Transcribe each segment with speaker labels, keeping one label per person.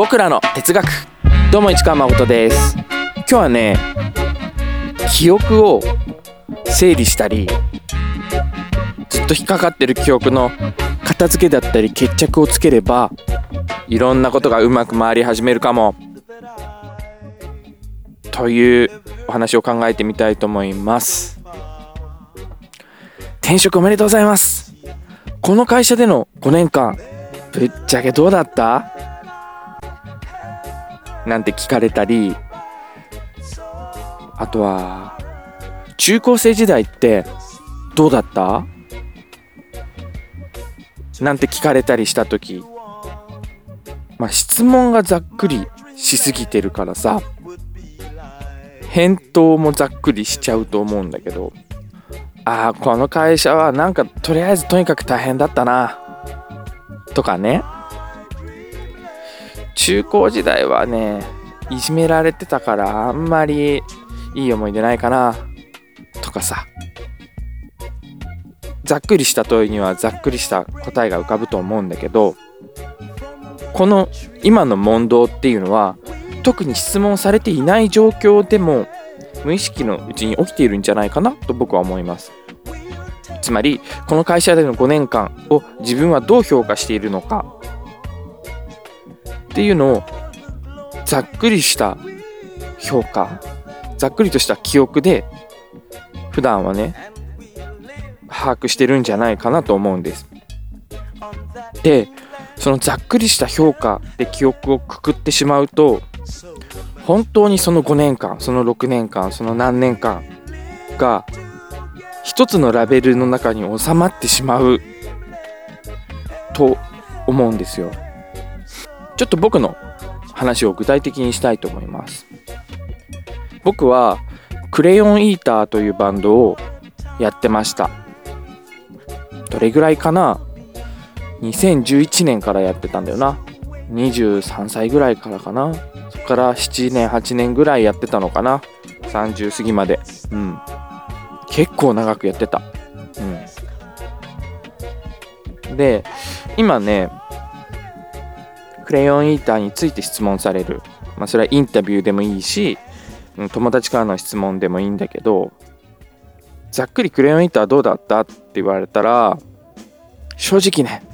Speaker 1: 僕らの哲学。どうも市川誠です。今日はね記憶を整理したりずっと引っかかってる記憶の片付けだったり決着をつければいろんなことがうまく回り始めるかも。というお話を考えてみたいと思います。転職おめでとうございます。この会社での5年間ぶっちゃけどうだった？なんて聞かれたりあとは中高生時代ってどうだった？なんて聞かれたりした時。まあ質問がざっくりしすぎてるからさ。返答もざっくりしちゃうと思うんだけど。ああこの会社はなんかとりあえずとにかく大変だったな。とかね。中高時代はねいじめられてたからあんまりいい思い出ないかなとかさ。ざっくりした問いにはざっくりした答えが浮かぶと思うんだけどこの今の問答っていうのは特に質問されていない状況でも無意識のうちに起きているんじゃないかなと僕は思います。つまりこの会社での5年間を自分はどう評価しているのか。っていうのをざっくりした評価ざっくりとした記憶で普段はね把握してるんじゃないかなと思うんです。でそのざっくりした評価で記憶をくくってしまうと本当にその5年間その6年間その何年間が一つのラベルの中に収まってしまうと思うんですよ。ちょっと僕の話を具体的にしたいと思います。僕はクレヨンイーターというバンドをやってました。どれぐらいかな？2011年からやってたんだよな。23歳ぐらいからかな。そこから7年8年ぐらいやってたのかな。30過ぎまで。うん。結構長くやってた。うん。で今ねクレヨンイーターについて質問される。まあそれはインタビューでもいいし友達からの質問でもいいんだけどざっくりクレヨンイーターどうだった？って言われたら正直ね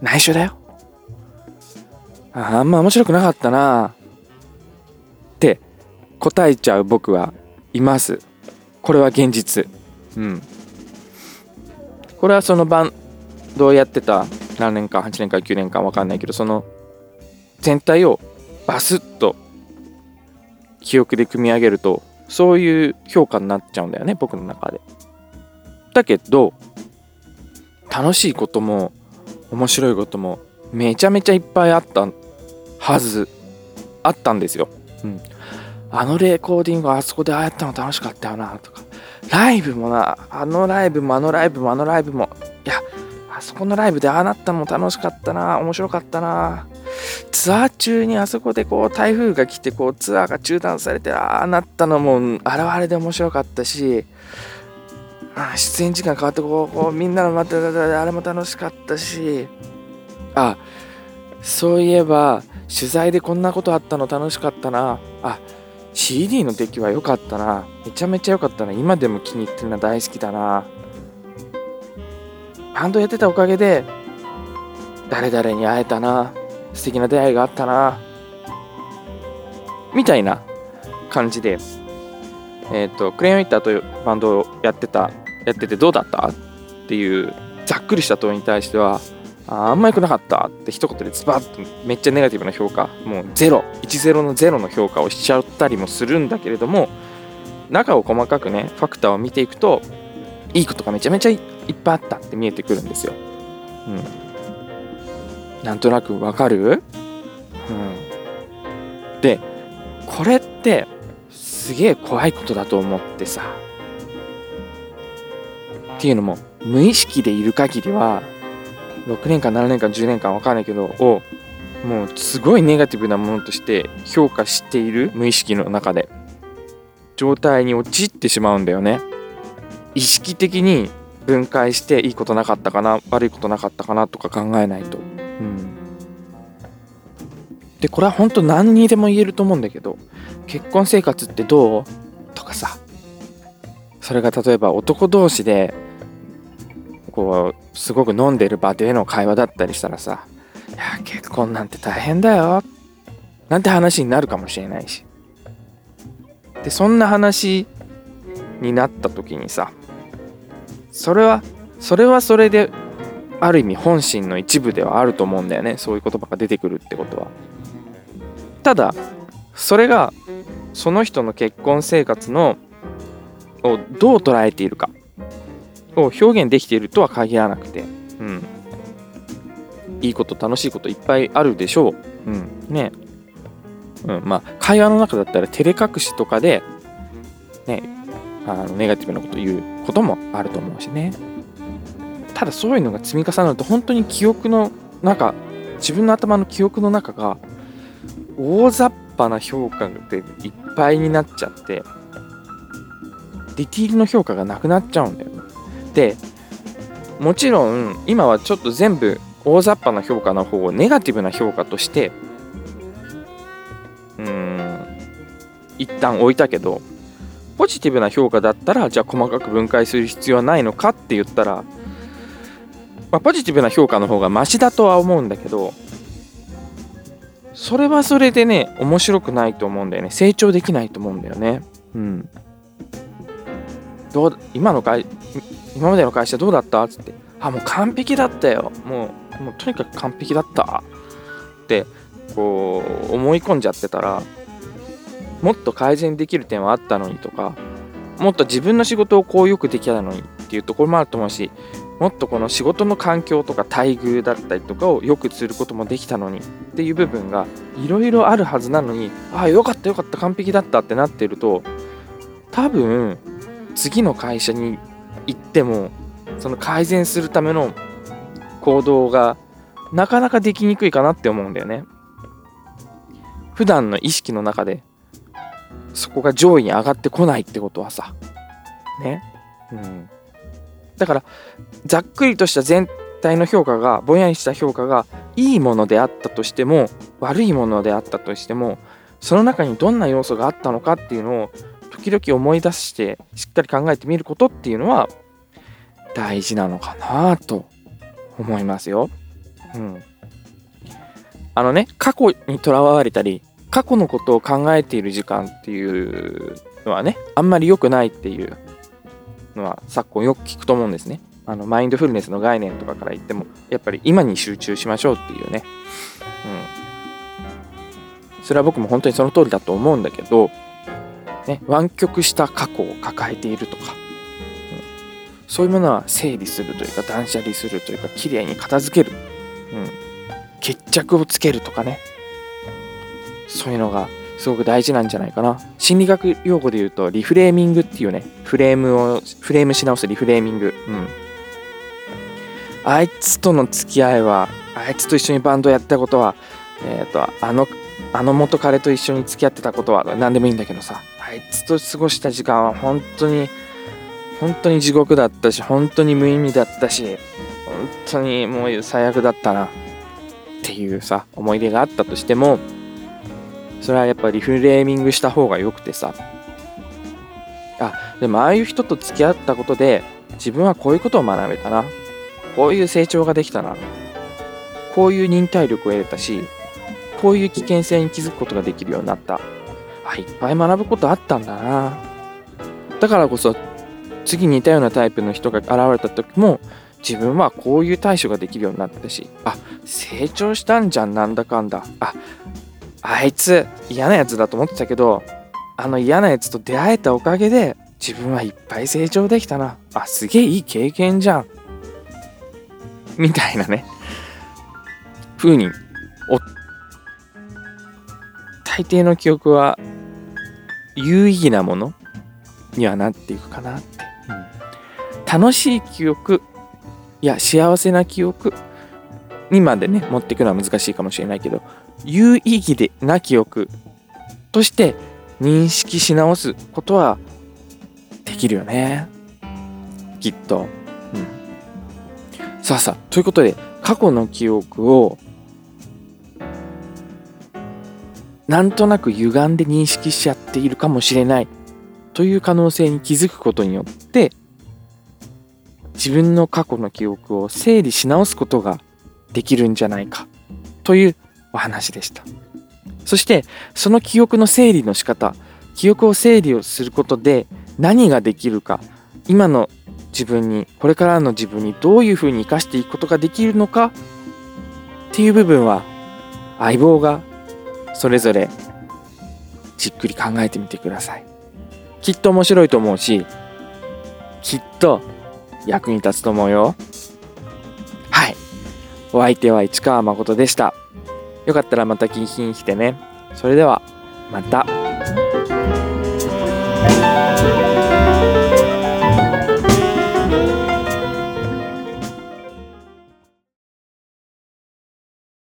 Speaker 1: 内緒だよ。あんま面白くなかったな。って答えちゃう僕はいます。これは現実。うん。これはそのバンドをやってた何年間8年間9年間分かんないけどその全体をバスッと記憶で組み上げるとそういう評価になっちゃうんだよね僕の中で。だけど楽しいことも面白いこともめちゃめちゃいっぱいあったはずあったんですよ、うん、あのレコーディングあそこでああやったの楽しかったよなとか。ライブもなあのライブもあのライブもあのライブも。いやあそこのライブでああなったのも楽しかったな面白かったな。ツアー中にあそこでこう台風が来てこうツアーが中断されてああなったのも現れで面白かったしあ出演時間変わってこうこうみんなの待ってたあれも楽しかったしあそういえば取材でこんなことあったの楽しかったな。あ CD の出来は良かったな。めちゃめちゃ良かったな。今でも気に入ってるの大好きだな。バンドやってたおかげで誰々に会えたな素敵な出会いがあったなみたいな感じでえっ、ー、とクレヨンイッターというバンドをやってたやっててどうだったっていうざっくりした問いに対してはああんま良くなかったって一言でズバッとめっちゃネガティブな評価もうゼロ10のゼロの評価をしちゃったりもするんだけれども中を細かくねファクターを見ていくといいことがめちゃめちゃいっぱいあったって見えてくるんですよ。うん、なんとなくわかる、うん、でこれってすげえ怖いことだと思ってさ。っていうのも無意識でいる限りは6年間7年間10年間分かんないけどをもうすごいネガティブなものとして評価している無意識の中で。状態に陥ってしまうんだよね。意識的に分解していいことなかったかな悪いことなかったかなとか考えないと、うん、でこれは本当何にでも言えると思うんだけど結婚生活ってどうとかさそれが例えば男同士でこうすごく飲んでる場での会話だったりしたらさ「いや結婚なんて大変だよ」なんて話になるかもしれないし。でそんな話になった時にさそれはそれはそれである意味本心の一部ではあると思うんだよね。そういう言葉が出てくるってことは。ただそれがその人の結婚生活のをどう捉えているか。を表現できているとは限らなくて。うん。いいこと楽しいこといっぱいあるでしょう。うん。ね。うん。まあ会話の中だったら照れ隠しとかでねあのネガティブなこと言うこともあると思うしね。ただそういうのが積み重なると本当に記憶の中自分の頭の記憶の中が大雑把な評価でいっぱいになっちゃってディティールの評価がなくなっちゃうんだよね。でもちろん今はちょっと全部大雑把な評価の方をネガティブな評価としてうん一旦置いたけどポジティブな評価だったらじゃあ細かく分解する必要はないのかって言ったらまあ、ポジティブな評価の方がマシだとは思うんだけどそれはそれでね面白くないと思うんだよね。成長できないと思うんだよね。うん。どう今の会今までの会社どうだったっつって。あもう完璧だったよ。もうもうとにかく完璧だったってこう思い込んじゃってたらもっと改善できる点はあったのにとかもっと自分の仕事をこうよくできたのにっていうところもあると思うしもっとこの仕事の環境とか待遇だったりとかをよくすることもできたのにっていう部分がいろいろあるはずなのにああよかったよかった完璧だったってなってると多分次の会社に行ってもその改善するための行動がなかなかできにくいかなって思うんだよね。普段の意識の中でそこが上位に上がってこないってことはさねうんだからざっくりとした全体の評価がぼんやりした評価がいいものであったとしても悪いものであったとしてもその中にどんな要素があったのかっていうのを時々思い出してしっかり考えてみることっていうのは大事なのかなと思いますよ。うん。あのね過去にとらわれたり過去のことを考えている時間っていうのはねあんまり良くないっていうのは昨今よく聞くと思うんですね。あのマインドフルネスの概念とかから言ってもやっぱり今に集中しましょうっていうね。うん。それは僕も本当にその通りだと思うんだけど、ね、湾曲した過去を抱えているとか、うん、そういうものは整理するというか断捨離するというか綺麗に片付ける、うん、決着をつけるとかねそういうのがすごく大事なんじゃないかな。心理学用語で言うと、リフレーミングっていうね、フレームを、フレームし直すリフレーミング。うん。あいつとの付き合いは、あいつと一緒にバンドやったことは、えっ、ー、と、あの、あの元彼と一緒に付き合ってたことは何でもいいんだけどさ、あいつと過ごした時間は本当に、本当に地獄だったし、本当に無意味だったし、本当にもう最悪だったなっていうさ、思い出があったとしても、それはやっぱリフレーミングした方がよくてさ。あでもああいう人と付き合ったことで自分はこういうことを学べたな。こういう成長ができたな。こういう忍耐力を得れたしこういう危険性に気づくことができるようになった。あいっぱい学ぶことあったんだな。だからこそ次似たようなタイプの人が現れた時も自分はこういう対処ができるようになったしあ成長したんじゃんなんだかんだ。ああいつ嫌なやつだと思ってたけどあの嫌なやつと出会えたおかげで自分はいっぱい成長できたな。あすげえいい経験じゃん。みたいなね。風にお大抵の記憶は有意義なものにはなっていくかなって、楽しい記憶いや幸せな記憶にまでね持っていくのは難しいかもしれないけど有意義でな記憶として認識し直すことはできるよね。きっと、うん、さあさあということで過去の記憶をなんとなく歪んで認識しちゃっているかもしれないという可能性に気づくことによって自分の過去の記憶を整理し直すことができるんじゃないかというお話でした。そしてその記憶の整理の仕方記憶を整理をすることで何ができるか今の自分にこれからの自分にどういうふうに生かしていくことができるのかっていう部分は相棒がそれぞれじっくり考えてみてください。きっと面白いと思うしきっと役に立つと思うよ。はい。お相手は市川誠でした。よかったらまた聞きに来てねそれではまた。